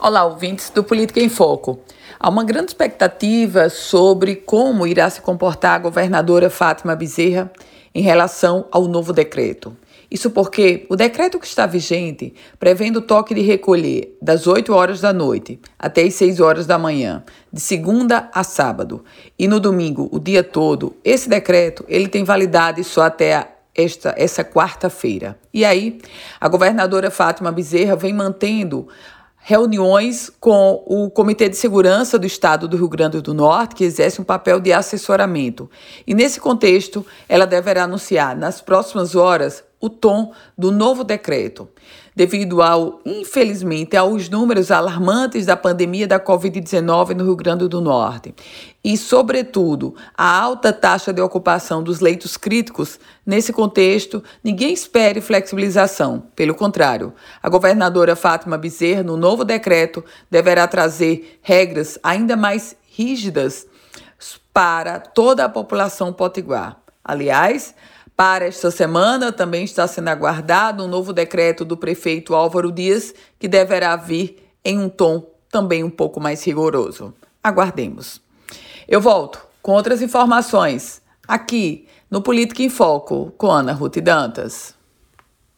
Olá, ouvintes do Política em Foco. Há uma grande expectativa sobre como irá se comportar a governadora Fátima Bezerra em relação ao novo decreto. Isso porque o decreto que está vigente, prevendo o toque de recolher das 8 horas da noite até as 6 horas da manhã, de segunda a sábado, e no domingo o dia todo, esse decreto ele tem validade só até a esta, essa quarta-feira. E aí, a governadora Fátima Bezerra vem mantendo reuniões com o Comitê de Segurança do Estado do Rio Grande do Norte, que exerce um papel de assessoramento. E nesse contexto, ela deverá anunciar nas próximas horas o tom do novo decreto, devido ao, infelizmente, aos números alarmantes da pandemia da Covid-19 no Rio Grande do Norte e, sobretudo, a alta taxa de ocupação dos leitos críticos. Nesse contexto, ninguém espere flexibilização. Pelo contrário, a governadora Fátima Bezerra, no novo decreto, deverá trazer regras ainda mais rígidas para toda a população potiguar. Aliás, para esta semana, também está sendo aguardado um novo decreto do prefeito Álvaro Dias, que deverá vir em um tom também um pouco mais rigoroso. Aguardemos. Eu volto com outras informações aqui no Política em Foco com Ana Ruth Dantas.